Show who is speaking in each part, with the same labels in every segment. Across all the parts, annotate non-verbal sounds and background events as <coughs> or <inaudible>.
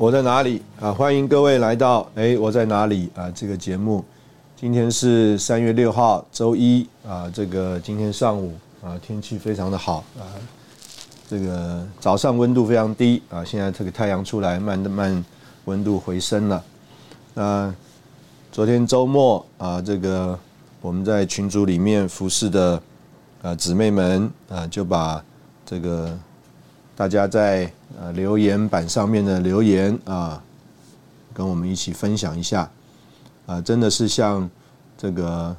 Speaker 1: 我在哪里啊？欢迎各位来到哎，我在哪里啊？这个节目，今天是三月六号，周一啊。这个今天上午啊，天气非常的好啊。这个早上温度非常低啊，现在这个太阳出来，慢慢温度回升了。那昨天周末啊，这个我们在群组里面服侍的啊姊妹们啊，就把这个。大家在呃留言板上面的留言啊，跟我们一起分享一下啊，真的是像这个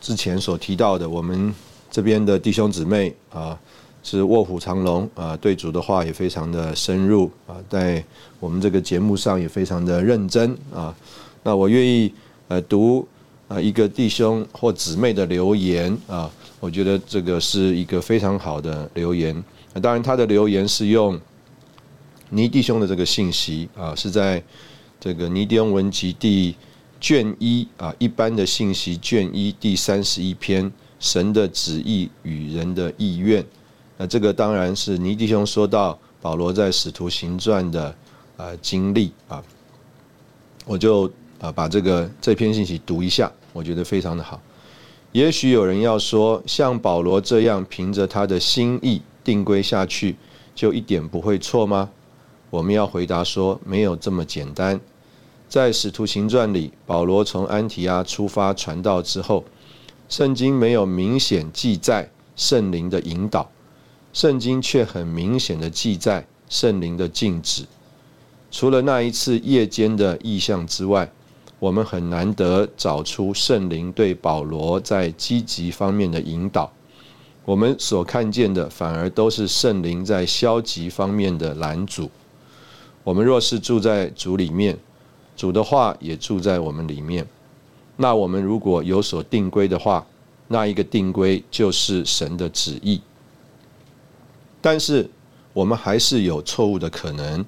Speaker 1: 之前所提到的，我们这边的弟兄姊妹啊，是卧虎藏龙啊，对主的话也非常的深入啊，在我们这个节目上也非常的认真啊。那我愿意呃读啊一个弟兄或姊妹的留言啊。我觉得这个是一个非常好的留言。那当然，他的留言是用尼弟兄的这个信息啊，是在这个尼弟兄文集第卷一啊，一般的信息卷一第三十一篇，神的旨意与人的意愿。那这个当然是尼弟兄说到保罗在使徒行传的啊经历啊，我就啊把这个这篇信息读一下，我觉得非常的好。也许有人要说，像保罗这样凭着他的心意定规下去，就一点不会错吗？我们要回答说，没有这么简单。在使徒行传里，保罗从安提阿出发传道之后，圣经没有明显记载圣灵的引导，圣经却很明显的记载圣灵的禁止。除了那一次夜间的异象之外。我们很难得找出圣灵对保罗在积极方面的引导，我们所看见的反而都是圣灵在消极方面的拦阻。我们若是住在主里面，主的话也住在我们里面，那我们如果有所定规的话，那一个定规就是神的旨意。但是我们还是有错误的可能，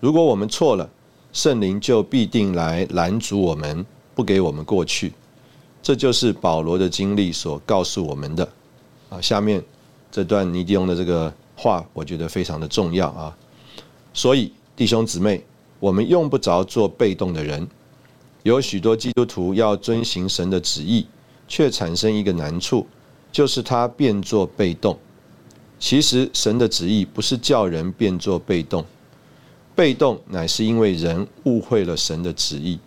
Speaker 1: 如果我们错了。圣灵就必定来拦阻我们，不给我们过去。这就是保罗的经历所告诉我们的。啊，下面这段尼迪翁的这个话，我觉得非常的重要啊。所以弟兄姊妹，我们用不着做被动的人。有许多基督徒要遵行神的旨意，却产生一个难处，就是他变作被动。其实神的旨意不是叫人变作被动。被动乃是因为人误会了神的旨意。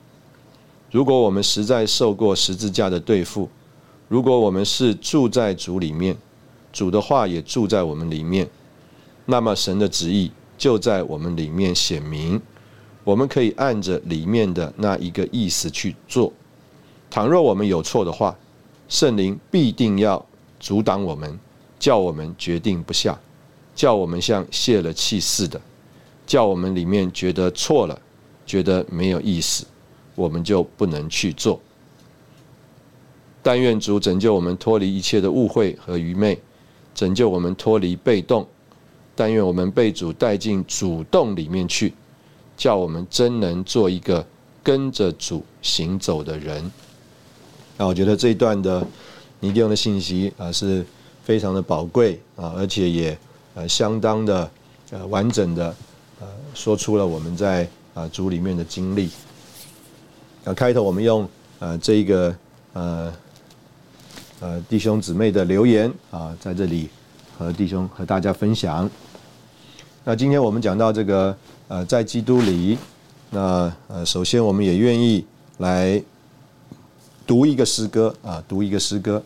Speaker 1: 如果我们实在受过十字架的对付，如果我们是住在主里面，主的话也住在我们里面，那么神的旨意就在我们里面显明。我们可以按着里面的那一个意思去做。倘若我们有错的话，圣灵必定要阻挡我们，叫我们决定不下，叫我们像泄了气似的。叫我们里面觉得错了，觉得没有意思，我们就不能去做。但愿主拯救我们脱离一切的误会和愚昧，拯救我们脱离被动。但愿我们被主带进主动里面去，叫我们真能做一个跟着主行走的人。那我觉得这一段的尼迪翁的信息啊是非常的宝贵啊，而且也呃相当的呃完整的。说出了我们在啊组里面的经历。那开头我们用呃这一个呃呃弟兄姊妹的留言啊，在这里和弟兄和大家分享。那今天我们讲到这个呃在基督里那呃，首先我们也愿意来读一个诗歌啊，读一个诗歌。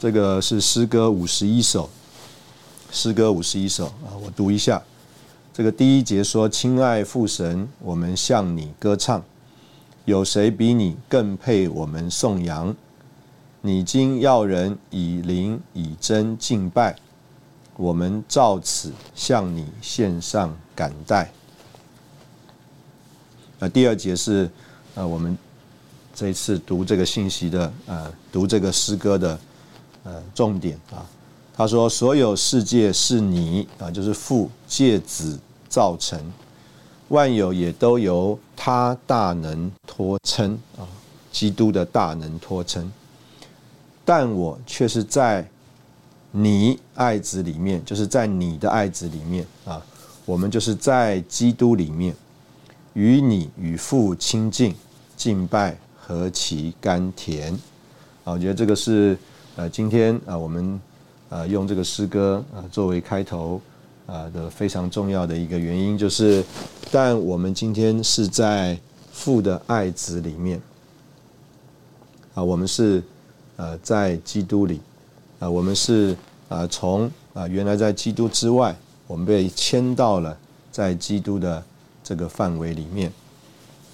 Speaker 1: 这个是诗歌五十一首，诗歌五十一首啊，我读一下。这个第一节说：“亲爱父神，我们向你歌唱，有谁比你更配我们颂扬？你今要人以灵以真敬拜，我们照此向你献上感戴。”那第二节是呃，我们这次读这个信息的呃，读这个诗歌的呃重点啊。他说：“所有世界是你啊，就是父借子造成，万有也都由他大能托称啊，基督的大能托称。但我却是在你爱子里面，就是在你的爱子里面啊，我们就是在基督里面。”与你与父亲近，敬拜何其甘甜！啊，我觉得这个是呃，今天啊，我们呃用这个诗歌啊作为开头啊的非常重要的一个原因，就是，但我们今天是在父的爱子里面啊，我们是呃在基督里啊，我们是啊从啊原来在基督之外，我们被迁到了在基督的。这个范围里面，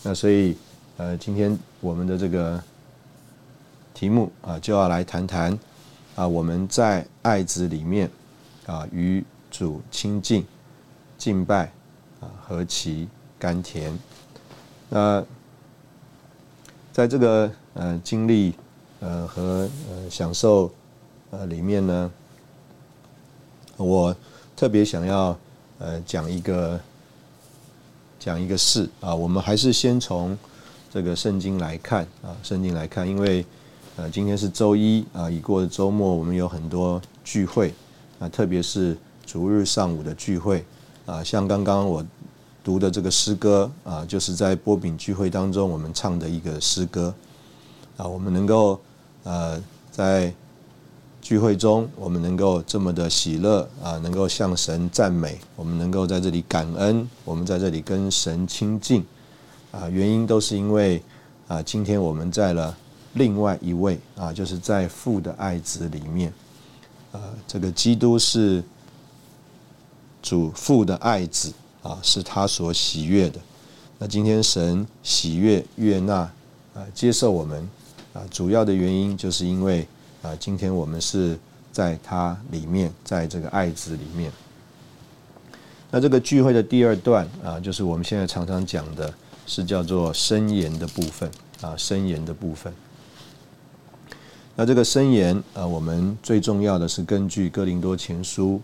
Speaker 1: 那所以，呃，今天我们的这个题目啊，就要来谈谈啊，我们在爱子里面啊，与主亲近、敬拜啊，何其甘甜！那在这个呃经历呃和呃享受呃里面呢，我特别想要呃讲一个。讲一个事啊，我们还是先从这个圣经来看啊，圣经来看，因为呃今天是周一啊，已过的周末，我们有很多聚会啊，特别是逐日上午的聚会啊，像刚刚我读的这个诗歌啊，就是在波饼聚会当中我们唱的一个诗歌啊，我们能够呃在。聚会中，我们能够这么的喜乐啊，能够向神赞美，我们能够在这里感恩，我们在这里跟神亲近啊，原因都是因为啊，今天我们在了另外一位啊，就是在父的爱子里面啊，这个基督是主父的爱子啊，是他所喜悦的。那今天神喜悦悦纳啊，接受我们啊，主要的原因就是因为。啊，今天我们是在他里面，在这个爱子里面。那这个聚会的第二段啊，就是我们现在常常讲的，是叫做申言的部分啊，申言的部分。那这个申言啊，我们最重要的是根据哥林多前书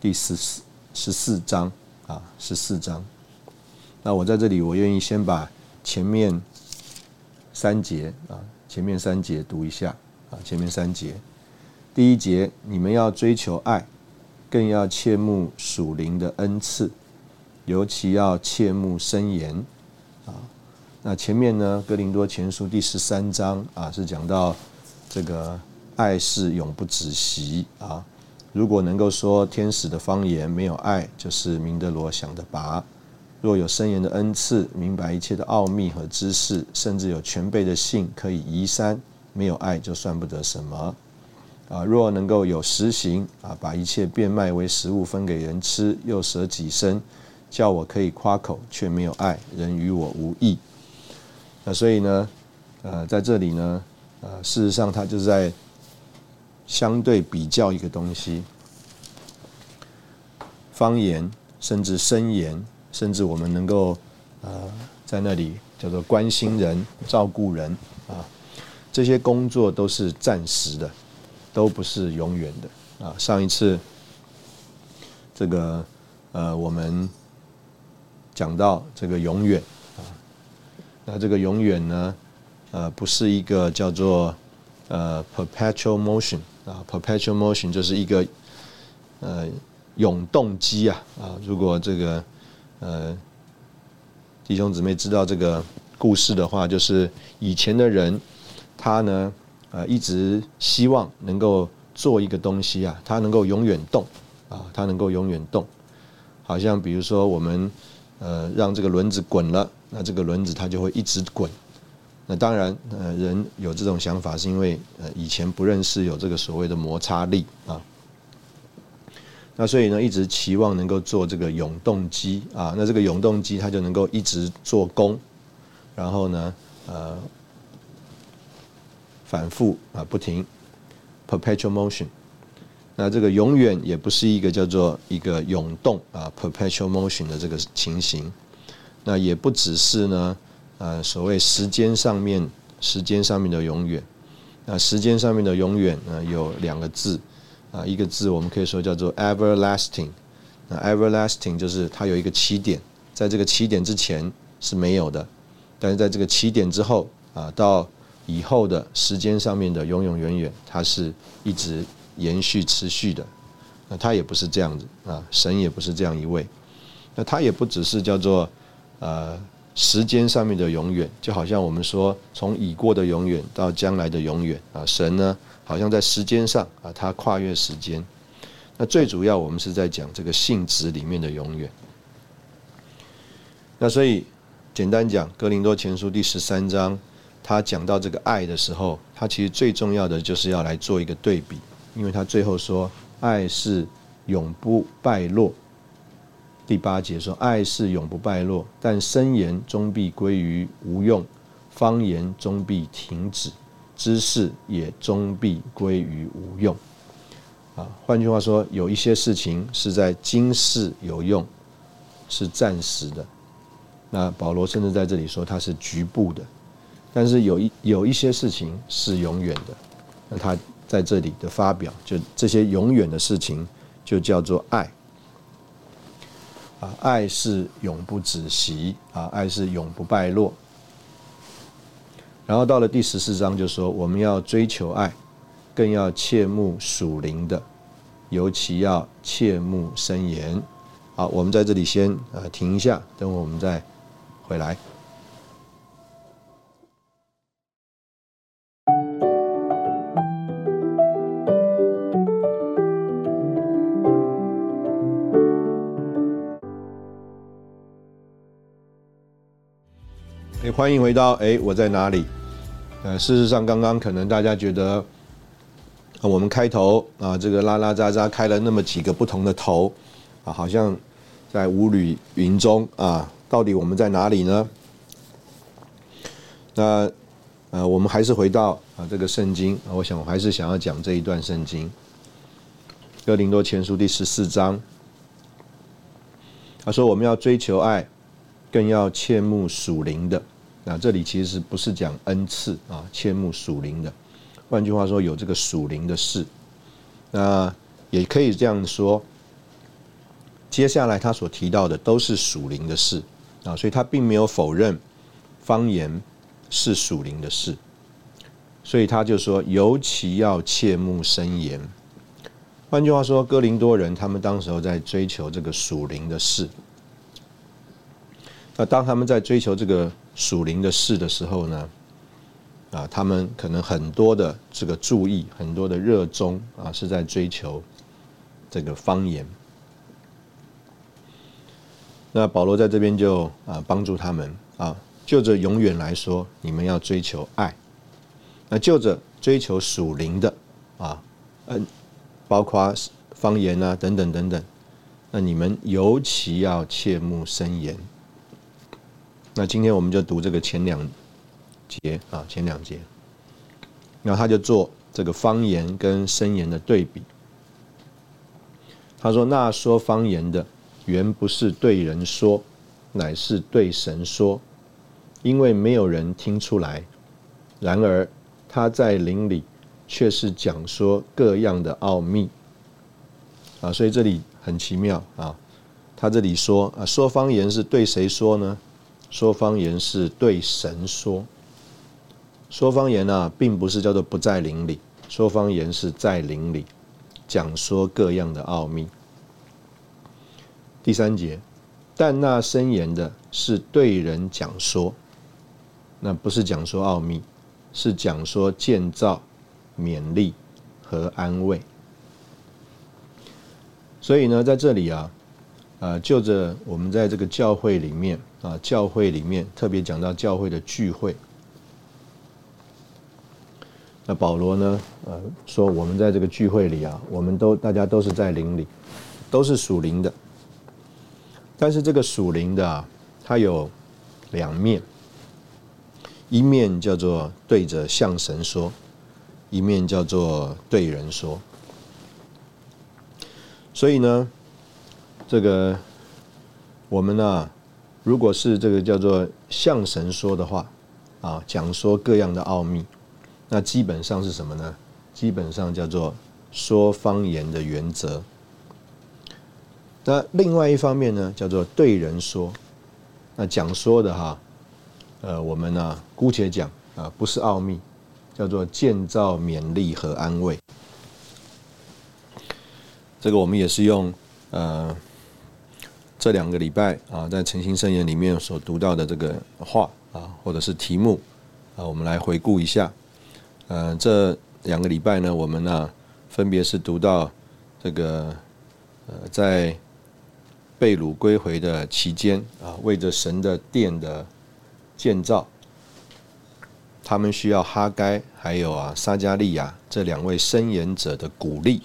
Speaker 1: 第十四十四章啊，十四章。那我在这里，我愿意先把前面三节啊，前面三节读一下。啊，前面三节，第一节，你们要追求爱，更要切慕属灵的恩赐，尤其要切慕深言。啊，那前面呢，《哥林多前书》第十三章啊，是讲到这个爱是永不止息啊。如果能够说天使的方言，没有爱，就是明德罗想的拔。若有深言的恩赐，明白一切的奥秘和知识，甚至有全备的信，可以移山。没有爱就算不得什么啊！若能够有实行啊，把一切变卖为食物分给人吃，又舍己身，叫我可以夸口，却没有爱人与我无益。那所以呢，呃，在这里呢，呃，事实上他就是在相对比较一个东西，方言，甚至深言，甚至我们能够呃在那里叫做关心人、照顾人啊。这些工作都是暂时的，都不是永远的啊！上一次这个呃，我们讲到这个永远啊，那这个永远呢，呃，不是一个叫做呃 perpetual motion 啊，perpetual motion 就是一个呃永动机啊啊！如果这个呃弟兄姊妹知道这个故事的话，就是以前的人。他呢，呃，一直希望能够做一个东西啊，他能够永远动，啊，他能够永远动。好像比如说我们呃让这个轮子滚了，那这个轮子它就会一直滚。那当然，呃，人有这种想法是因为呃以前不认识有这个所谓的摩擦力啊。那所以呢，一直期望能够做这个永动机啊，那这个永动机它就能够一直做功，然后呢，呃，反复啊不停，perpetual motion。那这个永远也不是一个叫做一个永动啊 perpetual motion 的这个情形，那也不只是呢，呃，所谓时间上面时间上面的永远，那时间上面的永远呢有两个字。啊，一个字我们可以说叫做 everlasting。那 everlasting 就是它有一个起点，在这个起点之前是没有的，但是在这个起点之后啊，到以后的时间上面的永永远远，它是一直延续持续的。那它也不是这样子啊，神也不是这样一位。那它也不只是叫做呃时间上面的永远，就好像我们说从已过的永远到将来的永远啊，神呢？好像在时间上啊，它跨越时间。那最主要，我们是在讲这个性质里面的永远。那所以，简单讲，《格林多前书》第十三章，他讲到这个爱的时候，他其实最重要的就是要来做一个对比，因为他最后说，爱是永不败落。第八节说，爱是永不败落，但深言终必归于无用，方言终必停止。知识也终必归于无用，啊，换句话说，有一些事情是在今世有用，是暂时的。那保罗甚至在这里说它是局部的，但是有一有一些事情是永远的。那他在这里的发表，就这些永远的事情，就叫做爱。啊，爱是永不止息，啊，爱是永不败落。然后到了第十四章，就说我们要追求爱，更要切慕属灵的，尤其要切慕深言。好，我们在这里先呃停一下，等会我们再回来。欢迎回到哎，我在哪里？呃，事实上，刚刚可能大家觉得，我们开头啊，这个拉拉扎扎开了那么几个不同的头，啊，好像在雾里云中啊，到底我们在哪里呢？那呃，我们还是回到啊这个圣经，我想我还是想要讲这一段圣经，《哥林多前书》第十四章，他说我们要追求爱，更要切慕属灵的。那这里其实不是讲恩赐啊，切慕属灵的。换句话说，有这个属灵的事。那也可以这样说。接下来他所提到的都是属灵的事啊，所以他并没有否认方言是属灵的事。所以他就说，尤其要切慕深言。换句话说，哥林多人他们当时候在追求这个属灵的事。那当他们在追求这个属灵的事的时候呢，啊，他们可能很多的这个注意，很多的热衷啊，是在追求这个方言。那保罗在这边就啊帮助他们啊，就着永远来说，你们要追求爱；那就着追求属灵的啊，嗯，包括方言啊等等等等，那你们尤其要切慕深言。那今天我们就读这个前两节啊，前两节，然后他就做这个方言跟声言的对比。他说：“那说方言的，原不是对人说，乃是对神说，因为没有人听出来。然而他在灵里却是讲说各样的奥秘。”啊，所以这里很奇妙啊。他这里说啊，说方言是对谁说呢？说方言是对神说，说方言呢，并不是叫做不在灵里，说方言是在灵里，讲说各样的奥秘。第三节，但那申言的是对人讲说，那不是讲说奥秘，是讲说建造、勉励和安慰。所以呢，在这里啊，呃，就着我们在这个教会里面啊，教会里面特别讲到教会的聚会。那保罗呢，呃，说我们在这个聚会里啊，我们都大家都是在灵里，都是属灵的。但是这个属灵的啊，它有两面，一面叫做对着向神说，一面叫做对人说。所以呢。这个我们呢，如果是这个叫做向神说的话，啊，讲说各样的奥秘，那基本上是什么呢？基本上叫做说方言的原则。那另外一方面呢，叫做对人说，那讲说的哈，呃，我们呢姑且讲啊，不是奥秘，叫做建造勉励和安慰。这个我们也是用呃。这两个礼拜啊，在诚心圣言里面所读到的这个话啊，或者是题目啊，我们来回顾一下。呃，这两个礼拜呢，我们呢分别是读到这个呃，在被掳归回的期间啊，为着神的殿的建造，他们需要哈该还有啊撒加利亚这两位申言者的鼓励。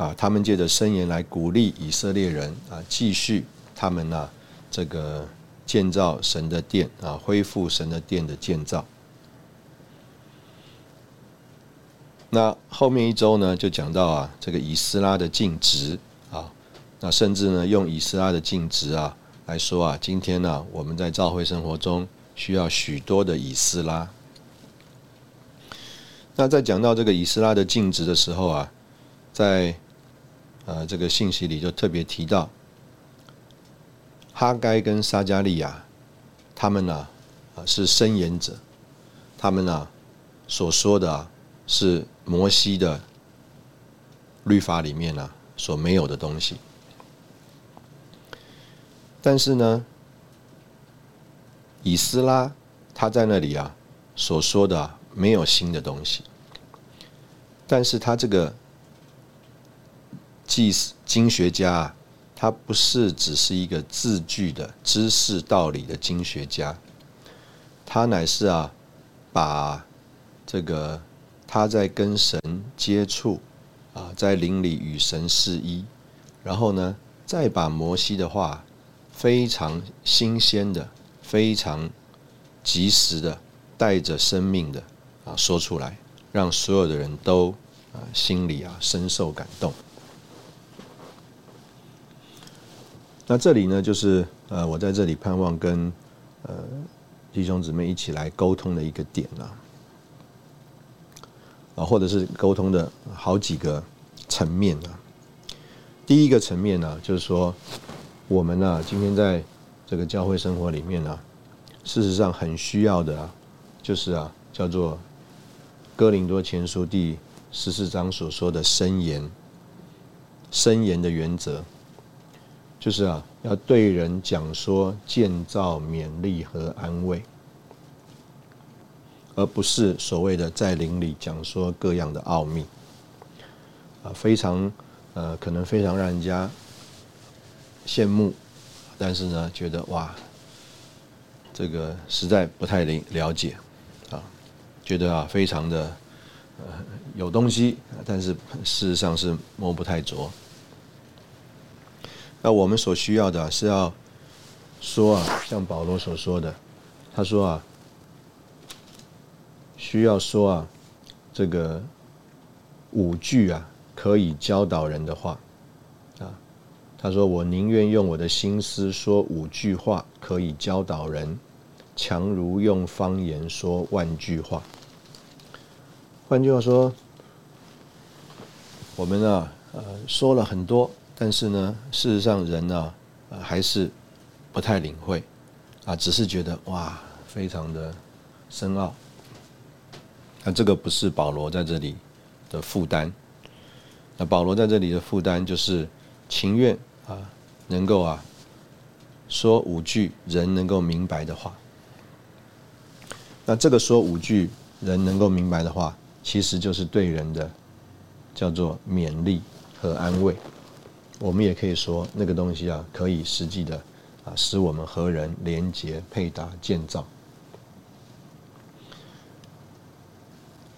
Speaker 1: 啊，他们借着声言来鼓励以色列人啊，继续他们呢这个建造神的殿啊，恢复神的殿的建造。那后面一周呢，就讲到啊，这个以斯拉的尽职啊，那甚至呢，用以斯拉的尽职啊来说啊，今天呢，我们在教会生活中需要许多的以斯拉。那在讲到这个以斯拉的尽职的时候啊，在呃，这个信息里就特别提到，哈该跟撒加利亚，他们呢，啊是申言者，他们呢所说的，是摩西的律法里面呢所没有的东西。但是呢，以斯拉他在那里啊所说的没有新的东西，但是他这个。祭经学家，他不是只是一个字句的知识道理的经学家，他乃是啊，把这个他在跟神接触啊，在灵里与神示一，然后呢，再把摩西的话非常新鲜的、非常及时的、带着生命的啊说出来，让所有的人都啊心里啊深受感动。那这里呢，就是呃，我在这里盼望跟呃弟兄姊妹一起来沟通的一个点啊，啊，或者是沟通的好几个层面啊。第一个层面呢，就是说我们呢，今天在这个教会生活里面呢，事实上很需要的，就是啊，叫做哥林多前书第十四章所说的申言，申言的原则。就是啊，要对人讲说建造、勉励和安慰，而不是所谓的在灵里讲说各样的奥秘。啊，非常呃，可能非常让人家羡慕，但是呢，觉得哇，这个实在不太了了解啊，觉得啊，非常的有东西，但是事实上是摸不太着。那我们所需要的是要说啊，像保罗所说的，他说啊，需要说啊，这个五句啊，可以教导人的话啊。他说：“我宁愿用我的心思说五句话，可以教导人，强如用方言说万句话。”换句话说，我们啊，呃，说了很多。但是呢，事实上人呢，还是不太领会，啊，只是觉得哇，非常的深奥。那这个不是保罗在这里的负担。那保罗在这里的负担就是情愿啊，能够啊，说五句人能够明白的话。那这个说五句人能够明白的话，其实就是对人的叫做勉励和安慰。我们也可以说那个东西啊，可以实际的啊，使我们和人连结、配搭、建造。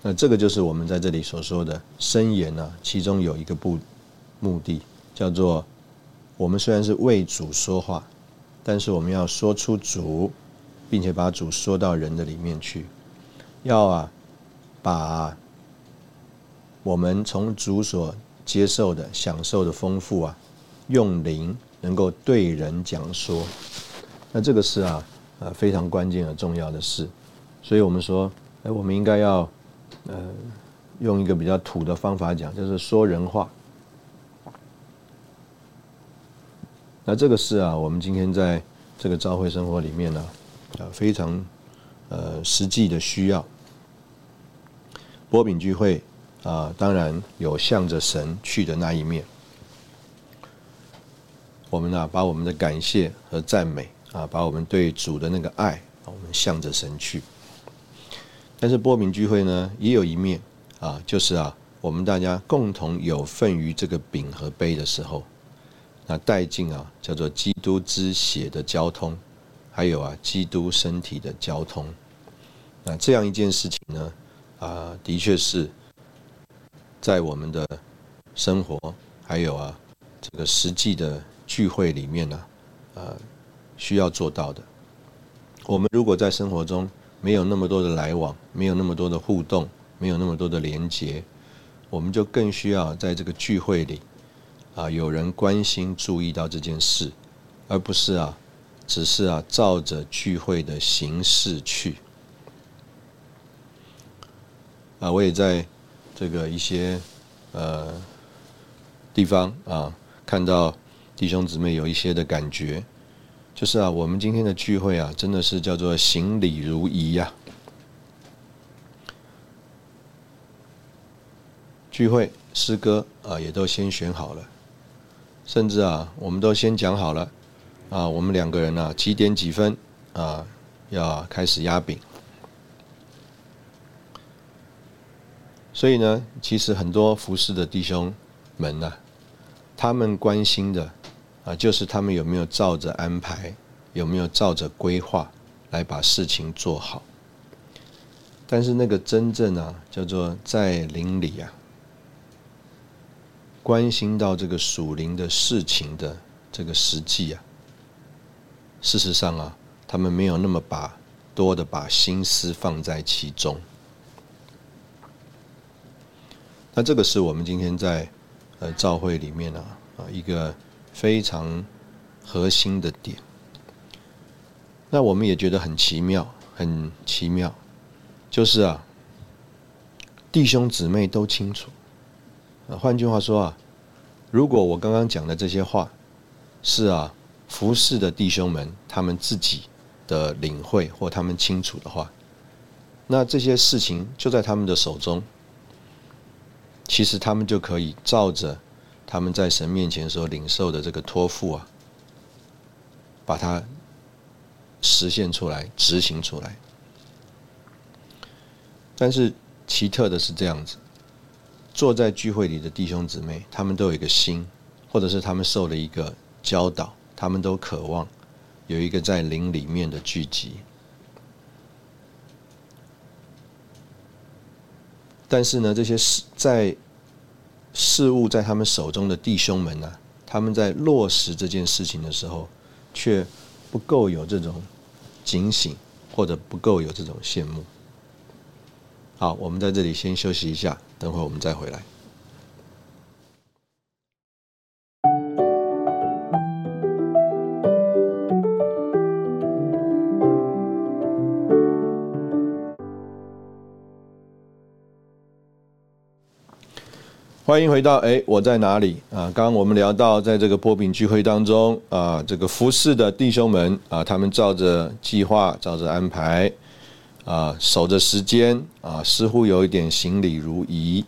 Speaker 1: 那这个就是我们在这里所说的申言呢，其中有一个不目的，叫做我们虽然是为主说话，但是我们要说出主，并且把主说到人的里面去，要啊，把我们从主所接受的、享受的丰富啊，用灵能够对人讲说，那这个是啊，呃，非常关键和重要的事，所以我们说，哎，我们应该要。呃，用一个比较土的方法讲，就是说人话。那这个是啊，我们今天在这个朝会生活里面呢，呃，非常呃实际的需要。波饼聚会啊，当然有向着神去的那一面。我们呢，把我们的感谢和赞美啊，把我们对主的那个爱，我们向着神去。但是波明聚会呢，也有一面啊，就是啊，我们大家共同有份于这个饼和杯的时候，那带进啊，叫做基督之血的交通，还有啊，基督身体的交通。那这样一件事情呢，啊，的确是在我们的生活，还有啊，这个实际的聚会里面呢，呃，需要做到的。我们如果在生活中，没有那么多的来往，没有那么多的互动，没有那么多的连结，我们就更需要在这个聚会里，啊，有人关心、注意到这件事，而不是啊，只是啊，照着聚会的形式去。啊，我也在这个一些呃地方啊，看到弟兄姊妹有一些的感觉。就是啊，我们今天的聚会啊，真的是叫做行礼如仪呀。聚会诗歌啊，也都先选好了，甚至啊，我们都先讲好了啊，我们两个人啊，几点几分啊，要开始压饼。所以呢，其实很多服侍的弟兄们呢，他们关心的。啊，就是他们有没有照着安排，有没有照着规划来把事情做好。但是那个真正啊，叫做在灵里啊，关心到这个属灵的事情的这个实际啊，事实上啊，他们没有那么把多的把心思放在其中。那这个是我们今天在呃教会里面啊啊一个。非常核心的点，那我们也觉得很奇妙，很奇妙，就是啊，弟兄姊妹都清楚。换句话说啊，如果我刚刚讲的这些话是啊服侍的弟兄们他们自己的领会或他们清楚的话，那这些事情就在他们的手中，其实他们就可以照着。他们在神面前所领受的这个托付啊，把它实现出来、执行出来。但是奇特的是这样子，坐在聚会里的弟兄姊妹，他们都有一个心，或者是他们受了一个教导，他们都渴望有一个在灵里面的聚集。但是呢，这些事在。事物在他们手中的弟兄们呢，他们在落实这件事情的时候，却不够有这种警醒，或者不够有这种羡慕。好，我们在这里先休息一下，等会我们再回来。欢迎回到哎，我在哪里啊？刚刚我们聊到，在这个波饼聚会当中啊，这个服侍的弟兄们啊，他们照着计划、照着安排啊，守着时间啊，似乎有一点行礼如仪。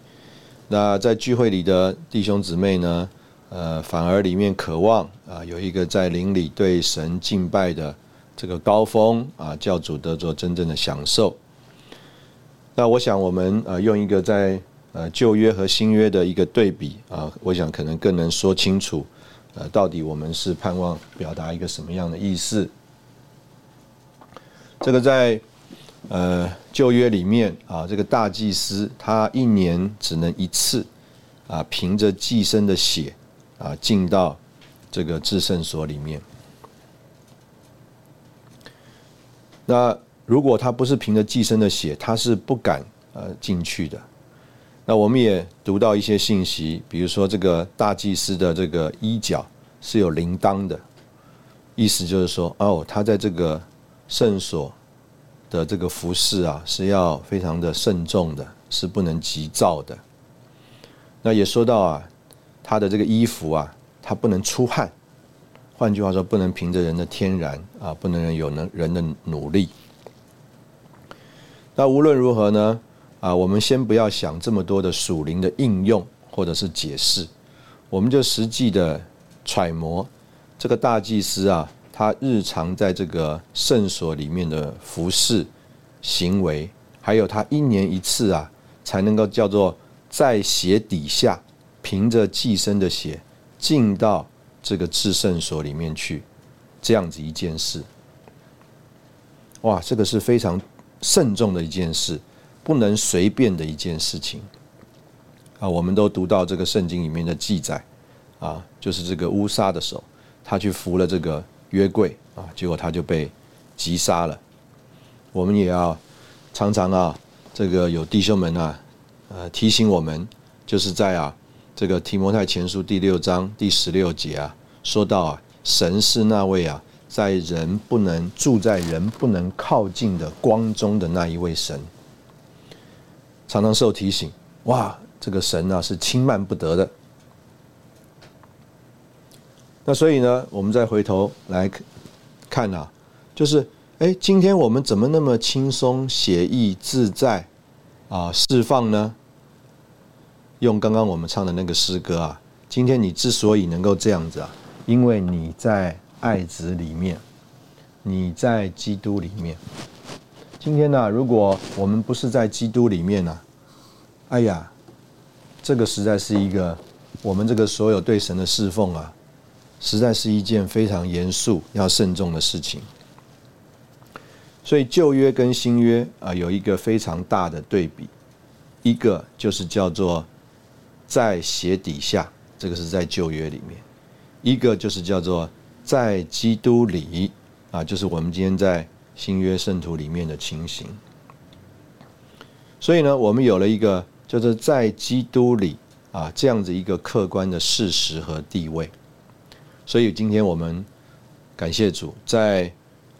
Speaker 1: 那在聚会里的弟兄姊妹呢，呃，反而里面渴望啊，有一个在灵里对神敬拜的这个高峰啊，教主得着真正的享受。那我想，我们呃，用一个在呃，旧约和新约的一个对比啊，我想可能更能说清楚呃，到底我们是盼望表达一个什么样的意思？这个在呃旧约里面啊，这个大祭司他一年只能一次啊，凭着祭牲的血啊进到这个至圣所里面。那如果他不是凭着寄生的血，他是不敢呃进去的。那我们也读到一些信息，比如说这个大祭司的这个衣角是有铃铛的，意思就是说，哦，他在这个圣所的这个服饰啊是要非常的慎重的，是不能急躁的。那也说到啊，他的这个衣服啊，他不能出汗。换句话说，不能凭着人的天然啊，不能有能人的努力。那无论如何呢，啊，我们先不要想这么多的属灵的应用或者是解释，我们就实际的揣摩这个大祭司啊，他日常在这个圣所里面的服饰行为，还有他一年一次啊，才能够叫做在血底下凭着寄生的血进到。这个至圣所里面去，这样子一件事，哇，这个是非常慎重的一件事，不能随便的一件事情。啊，我们都读到这个圣经里面的记载，啊，就是这个乌沙的手，他去扶了这个约柜，啊，结果他就被击杀了。我们也要常常啊，这个有弟兄们啊，呃，提醒我们，就是在啊。这个提摩太前书第六章第十六节啊，说到啊，神是那位啊，在人不能住在人不能靠近的光中的那一位神，常常受提醒，哇，这个神啊是轻慢不得的。那所以呢，我们再回头来看啊，就是哎，今天我们怎么那么轻松、写意、自在啊，释放呢？用刚刚我们唱的那个诗歌啊，今天你之所以能够这样子啊，因为你在爱子里面，你在基督里面。今天呢，如果我们不是在基督里面呢，哎呀，这个实在是一个我们这个所有对神的侍奉啊，实在是一件非常严肃要慎重的事情。所以旧约跟新约啊，有一个非常大的对比，一个就是叫做。在鞋底下，这个是在旧约里面；一个就是叫做在基督里啊，就是我们今天在新约圣徒里面的情形。所以呢，我们有了一个叫做在基督里啊这样子一个客观的事实和地位。所以今天我们感谢主，在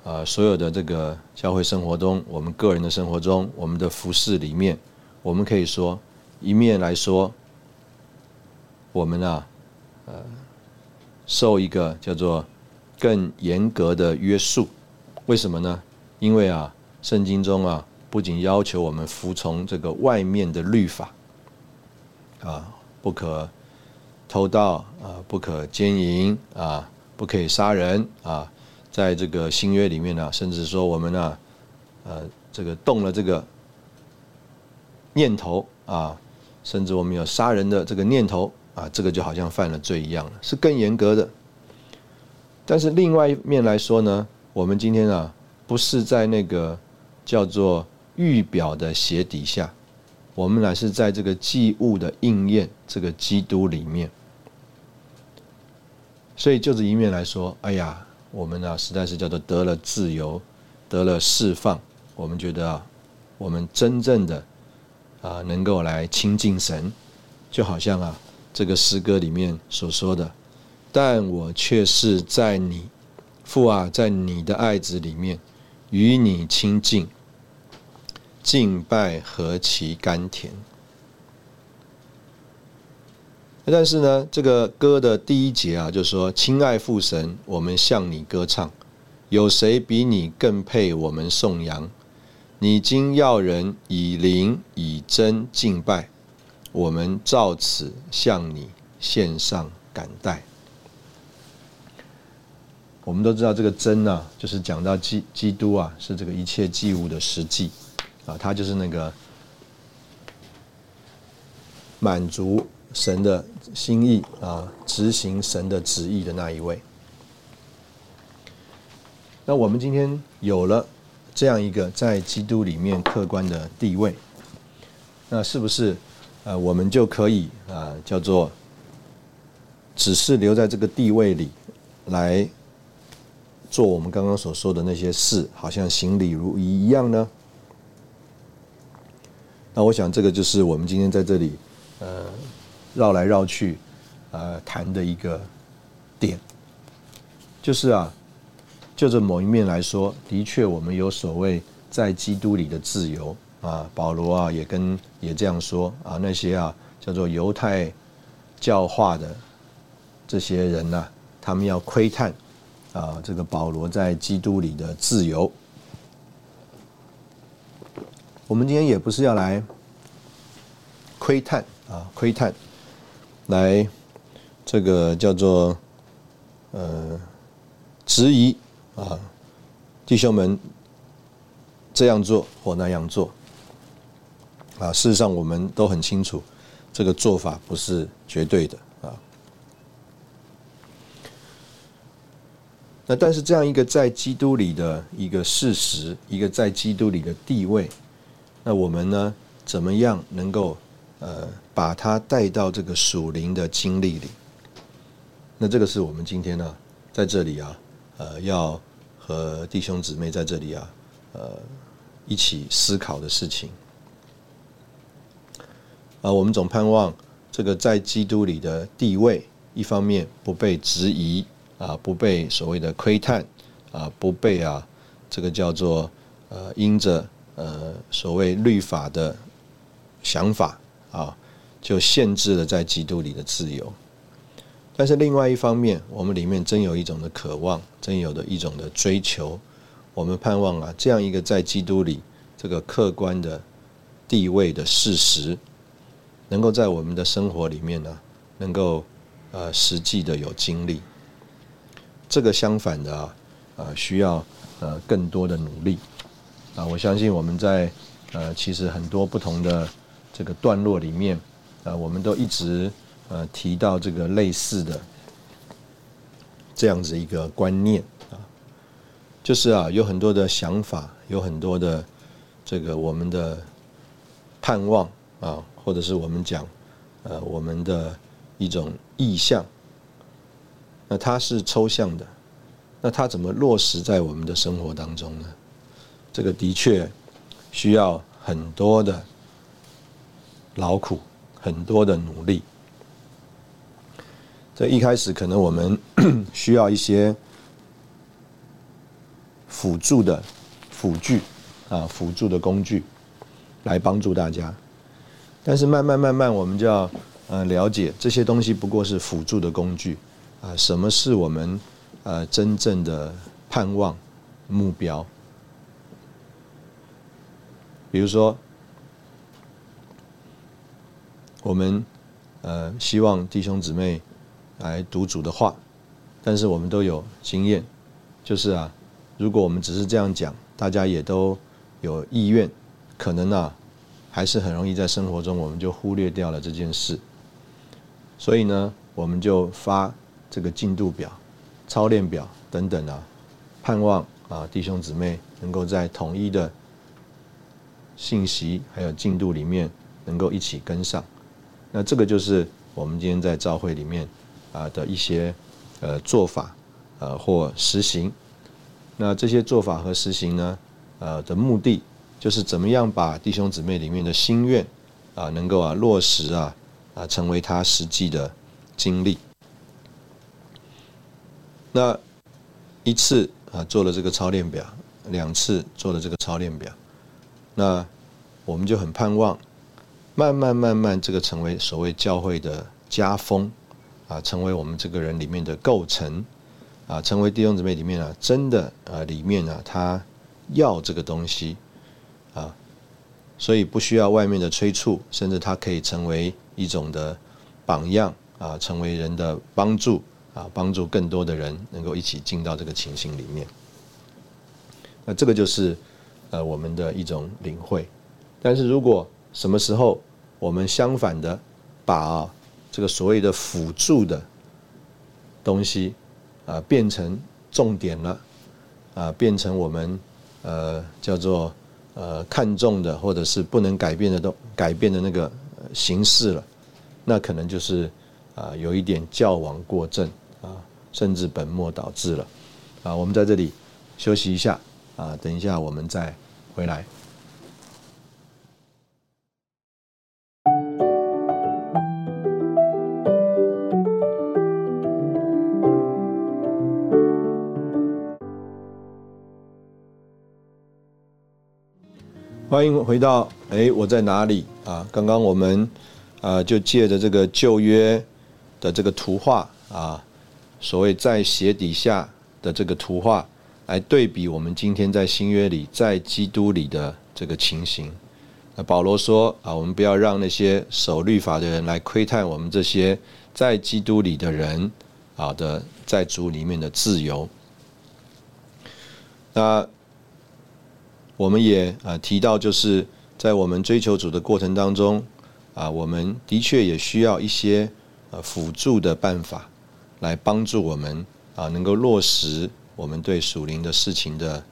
Speaker 1: 啊所有的这个教会生活中，我们个人的生活中，我们的服饰里面，我们可以说一面来说。我们啊，呃，受一个叫做更严格的约束，为什么呢？因为啊，圣经中啊，不仅要求我们服从这个外面的律法，啊，不可偷盗啊，不可奸淫啊，不可以杀人啊，在这个新约里面呢，甚至说我们呢，呃，这个动了这个念头啊，甚至我们有杀人的这个念头。啊，这个就好像犯了罪一样，是更严格的。但是另外一面来说呢，我们今天啊，不是在那个叫做预表的鞋底下，我们乃是在这个祭物的应验这个基督里面。所以就这一面来说，哎呀，我们呢实在是叫做得了自由，得了释放。我们觉得啊，我们真正的啊能够来亲近神，就好像啊。这个诗歌里面所说的，但我却是在你父啊，在你的爱子里面与你亲近，敬拜何其甘甜。但是呢，这个歌的第一节啊，就说：“亲爱父神，我们向你歌唱，有谁比你更配我们颂扬？你今要人以灵以真敬拜。”我们照此向你献上感戴。我们都知道这个真啊，就是讲到基基督啊，是这个一切祭物的实际啊，他就是那个满足神的心意啊，执行神的旨意的那一位。那我们今天有了这样一个在基督里面客观的地位，那是不是呃，我们就可以啊，叫做只是留在这个地位里来做我们刚刚所说的那些事，好像行礼如仪一样呢？那我想，这个就是我们今天在这里呃绕来绕去呃谈的一个点，就是啊。就这某一面来说，的确，我们有所谓在基督里的自由啊。保罗啊，也跟也这样说啊。那些啊，叫做犹太教化的这些人呐，他们要窥探啊，这个保罗在基督里的自由。我们今天也不是要来窥探啊，窥探，来这个叫做呃质疑。啊，弟兄们，这样做或那样做，啊，事实上我们都很清楚，这个做法不是绝对的啊。那但是这样一个在基督里的一个事实，一个在基督里的地位，那我们呢，怎么样能够呃把它带到这个属灵的经历里？那这个是我们今天呢，在这里啊。呃，要和弟兄姊妹在这里啊，呃，一起思考的事情啊，我们总盼望这个在基督里的地位，一方面不被质疑啊，不被所谓的窥探啊，不被啊这个叫做呃因着呃所谓律法的想法啊，就限制了在基督里的自由。但是另外一方面，我们里面真有一种的渴望，真有的一种的追求。我们盼望啊，这样一个在基督里这个客观的地位的事实，能够在我们的生活里面呢，能够呃实际的有经历。这个相反的啊，呃需要呃更多的努力啊。我相信我们在呃其实很多不同的这个段落里面啊，我们都一直。呃，提到这个类似的这样子一个观念啊，就是啊，有很多的想法，有很多的这个我们的盼望啊，或者是我们讲呃我们的一种意向，那它是抽象的，那它怎么落实在我们的生活当中呢？这个的确需要很多的劳苦，很多的努力。在一开始，可能我们 <coughs> 需要一些辅助的辅具啊，辅助的工具来帮助大家。但是慢慢慢慢，我们就要呃了解这些东西不过是辅助的工具啊。什么是我们呃真正的盼望目标？比如说，我们呃希望弟兄姊妹。来读主的话，但是我们都有经验，就是啊，如果我们只是这样讲，大家也都有意愿，可能啊，还是很容易在生活中我们就忽略掉了这件事。所以呢，我们就发这个进度表、操练表等等啊，盼望啊弟兄姊妹能够在统一的信息还有进度里面能够一起跟上。那这个就是我们今天在召会里面。啊的一些呃做法，呃或实行，那这些做法和实行呢，呃的目的就是怎么样把弟兄姊妹里面的心愿啊能够啊落实啊啊成为他实际的经历。那一次啊做了这个操练表，两次做了这个操练表，那我们就很盼望，慢慢慢慢这个成为所谓教会的家风。啊，成为我们这个人里面的构成，啊，成为弟兄姊妹里面啊，真的啊，里面呢，他要这个东西，啊，所以不需要外面的催促，甚至它可以成为一种的榜样，啊，成为人的帮助，啊，帮助更多的人能够一起进到这个情形里面。那这个就是呃我们的一种领会。但是如果什么时候我们相反的把这个所谓的辅助的东西啊变成重点了啊，变成我们呃叫做呃看重的或者是不能改变的都改变的那个形式了，那可能就是啊有一点矫枉过正，甚至本末倒置了啊。我们在这里休息一下啊，等一下我们再回来。欢迎回到哎，我在哪里啊？刚刚我们啊就借着这个旧约的这个图画啊，所谓在鞋底下的这个图画，来对比我们今天在新约里在基督里的这个情形。那保罗说啊，我们不要让那些守律法的人来窥探我们这些在基督里的人啊的在主里面的自由。那。我们也啊提到，就是在我们追求主的过程当中，啊，我们的确也需要一些呃辅助的办法，来帮助我们啊能够落实我们对属灵的事情的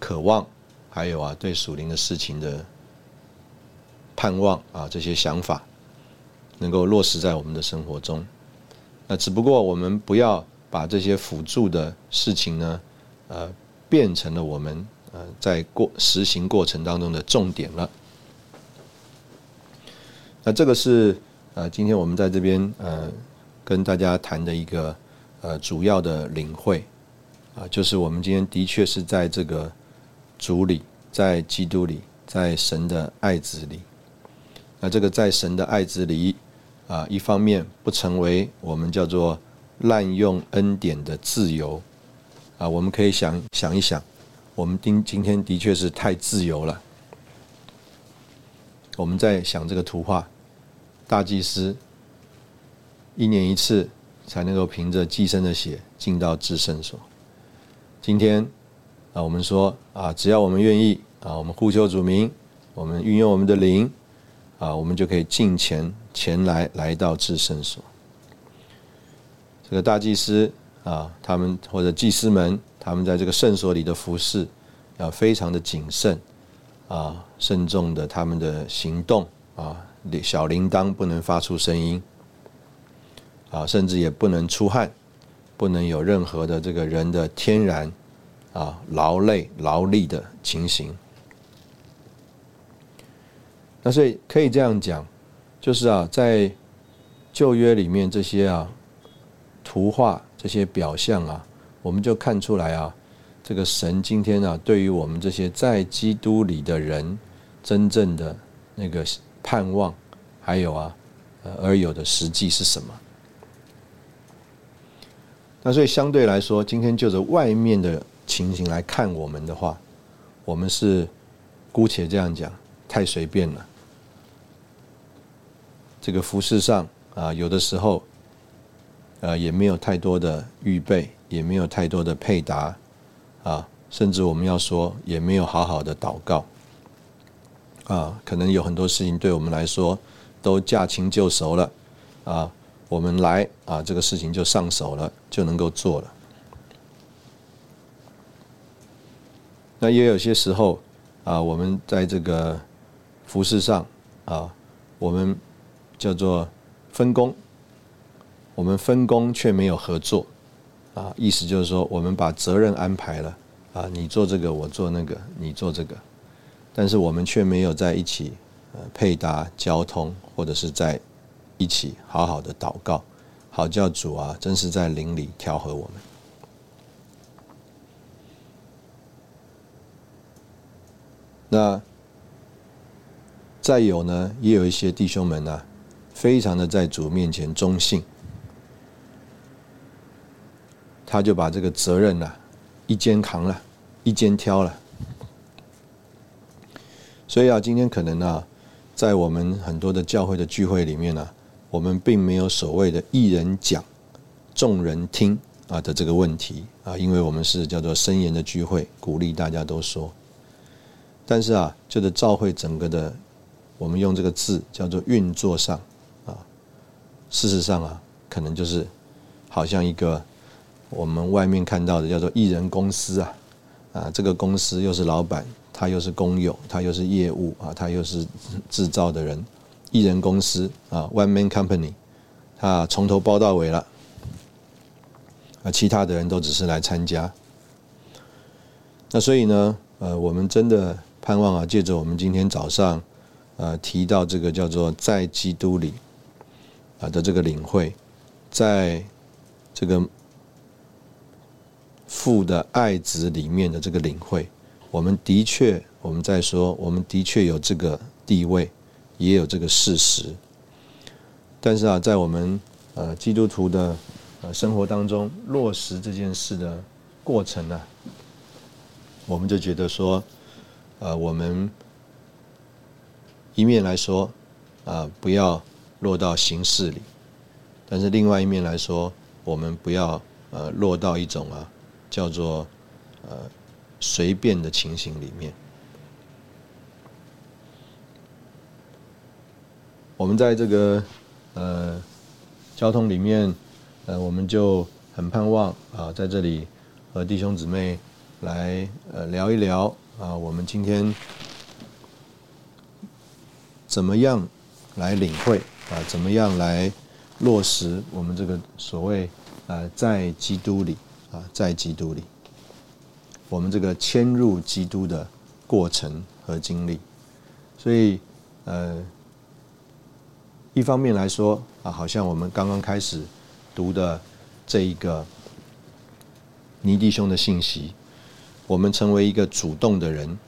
Speaker 1: 渴望，还有啊对属灵的事情的盼望啊这些想法，能够落实在我们的生活中。那只不过我们不要把这些辅助的事情呢，呃，变成了我们。呃，在过实行过程当中的重点了。那这个是呃，今天我们在这边呃，跟大家谈的一个呃主要的领会啊，就是我们今天的确是在这个主里，在基督里，在神的爱子里。那这个在神的爱子里啊，一方面不成为我们叫做滥用恩典的自由啊，我们可以想想一想。我们今今天的确是太自由了。我们在想这个图画，大祭司一年一次才能够凭着寄生的血进到至圣所。今天啊，我们说啊，只要我们愿意啊，我们呼求主名，我们运用我们的灵啊，我们就可以进前前来来到至圣所。这个大祭司啊，他们或者祭司们。他们在这个圣所里的服饰要非常的谨慎啊，慎重的他们的行动啊，小铃铛不能发出声音啊，甚至也不能出汗，不能有任何的这个人的天然啊劳累劳力的情形。那所以可以这样讲，就是啊，在旧约里面这些啊图画这些表象啊。我们就看出来啊，这个神今天啊，对于我们这些在基督里的人，真正的那个盼望，还有啊，而有的实际是什么？那所以相对来说，今天就着外面的情形来看我们的话，我们是姑且这样讲，太随便了。这个服饰上啊，有的时候，呃，也没有太多的预备。也没有太多的配搭，啊，甚至我们要说也没有好好的祷告，啊，可能有很多事情对我们来说都驾轻就熟了，啊，我们来啊，这个事情就上手了，就能够做了。那也有些时候啊，我们在这个服饰上啊，我们叫做分工，我们分工却没有合作。啊，意思就是说，我们把责任安排了，啊，你做这个，我做那个，你做这个，但是我们却没有在一起，呃，配搭交通，或者是在一起好好的祷告，好叫主啊，真是在灵里调和我们。那再有呢，也有一些弟兄们呢，非常的在主面前忠信。他就把这个责任呢，一肩扛了，一肩挑了。所以啊，今天可能呢，在我们很多的教会的聚会里面呢，我们并没有所谓的一人讲，众人听啊的这个问题啊，因为我们是叫做深言的聚会，鼓励大家都说。但是啊，就是教会整个的，我们用这个字叫做运作上啊，事实上啊，可能就是好像一个我们外面看到的叫做艺人公司啊，啊，这个公司又是老板，他又是工友，他又是业务啊，他又是制造的人，艺人公司啊，one man company，他从头包到尾了，啊，其他的人都只是来参加。那所以呢，呃，我们真的盼望啊，借着我们今天早上，呃，提到这个叫做在基督里啊的这个领会，在这个父的爱子里面的这个领会，我们的确我们在说，我们的确有这个地位，也有这个事实，但是啊，在我们呃基督徒的呃生活当中落实这件事的过程呢？我们就觉得说，呃，我们一面来说，啊，不要落到形式里；但是另外一面来说，我们不要呃落到一种啊叫做呃随便的情形里面。我们在这个呃交通里面，呃，我们就很盼望啊，在这里和弟兄姊妹。来呃聊一聊啊，我们今天怎么样来领会啊？怎么样来落实我们这个所谓呃在基督里啊，在基督里，我们这个迁入基督的过程和经历。所以呃，一方面来说啊，好像我们刚刚开始读的这一个尼弟兄的信息。我们成为一个主动的人，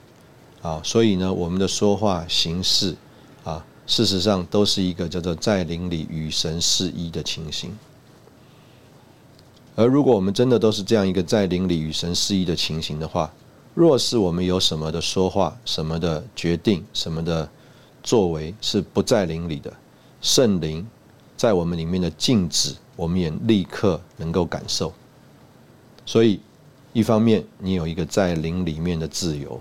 Speaker 1: 啊，所以呢，我们的说话形式，啊，事实上都是一个叫做在灵里与神是一的情形。而如果我们真的都是这样一个在灵里与神是一的情形的话，若是我们有什么的说话、什么的决定、什么的作为是不在灵里的，圣灵在我们里面的静止，我们也立刻能够感受。所以。一方面，你有一个在灵里面的自由，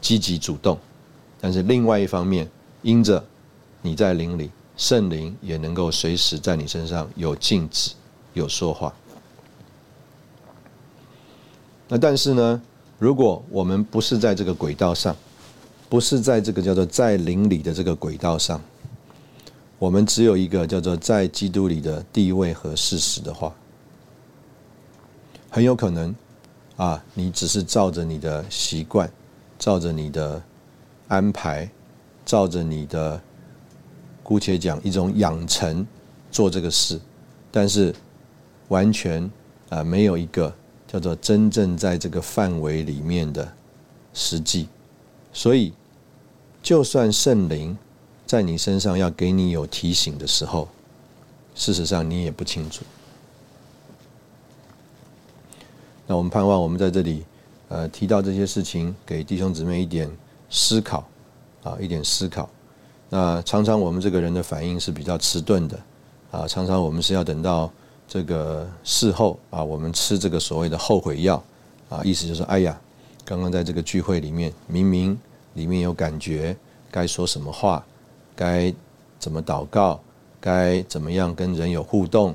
Speaker 1: 积极主动；但是另外一方面，因着你在灵里，圣灵也能够随时在你身上有静止、有说话。那但是呢，如果我们不是在这个轨道上，不是在这个叫做在灵里的这个轨道上，我们只有一个叫做在基督里的地位和事实的话。很有可能，啊，你只是照着你的习惯，照着你的安排，照着你的姑且讲一种养成做这个事，但是完全啊没有一个叫做真正在这个范围里面的实际，所以就算圣灵在你身上要给你有提醒的时候，事实上你也不清楚。那我们盼望我们在这里，呃，提到这些事情，给弟兄姊妹一点思考，啊，一点思考。那常常我们这个人的反应是比较迟钝的，啊，常常我们是要等到这个事后啊，我们吃这个所谓的后悔药，啊，意思就是，哎呀，刚刚在这个聚会里面，明明里面有感觉，该说什么话，该怎么祷告，该怎么样跟人有互动，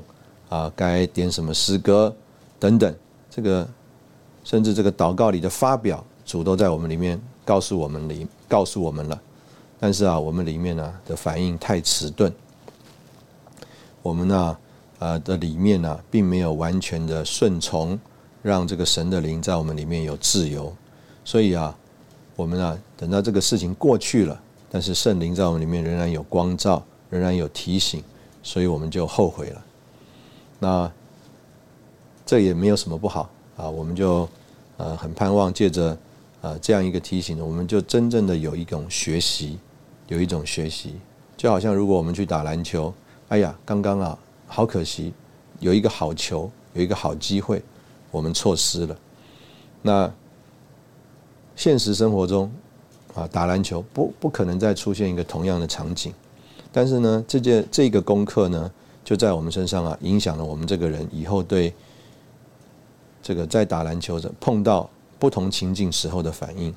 Speaker 1: 啊，该点什么诗歌等等。这个，甚至这个祷告里的发表，主都在我们里面告诉我们里告诉我们了，但是啊，我们里面呢的反应太迟钝，我们呢啊的里面呢并没有完全的顺从，让这个神的灵在我们里面有自由，所以啊，我们啊等到这个事情过去了，但是圣灵在我们里面仍然有光照，仍然有提醒，所以我们就后悔了，那。这也没有什么不好啊，我们就呃很盼望借着呃这样一个提醒，我们就真正的有一种学习，有一种学习，就好像如果我们去打篮球，哎呀，刚刚啊，好可惜，有一个好球，有一个好机会，我们错失了。那现实生活中啊，打篮球不不可能再出现一个同样的场景，但是呢，这件这个功课呢，就在我们身上啊，影响了我们这个人以后对。这个在打篮球的碰到不同情境时候的反应，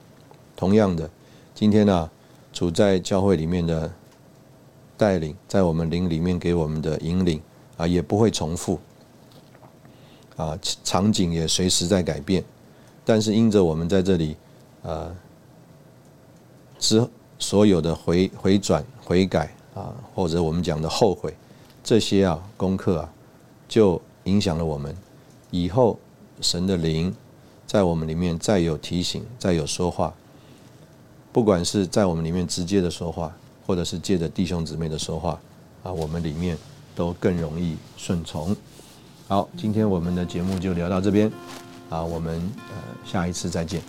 Speaker 1: 同样的，今天呢，处在教会里面的带领，在我们灵里面给我们的引领啊，也不会重复啊，场景也随时在改变，但是因着我们在这里啊之所有的回回转悔改啊，或者我们讲的后悔这些啊功课啊，就影响了我们以后神的灵在我们里面再有提醒，再有说话，不管是在我们里面直接的说话。或者是借着弟兄姊妹的说话啊，我们里面都更容易顺从。好，今天我们的节目就聊到这边啊，我们呃下一次再见。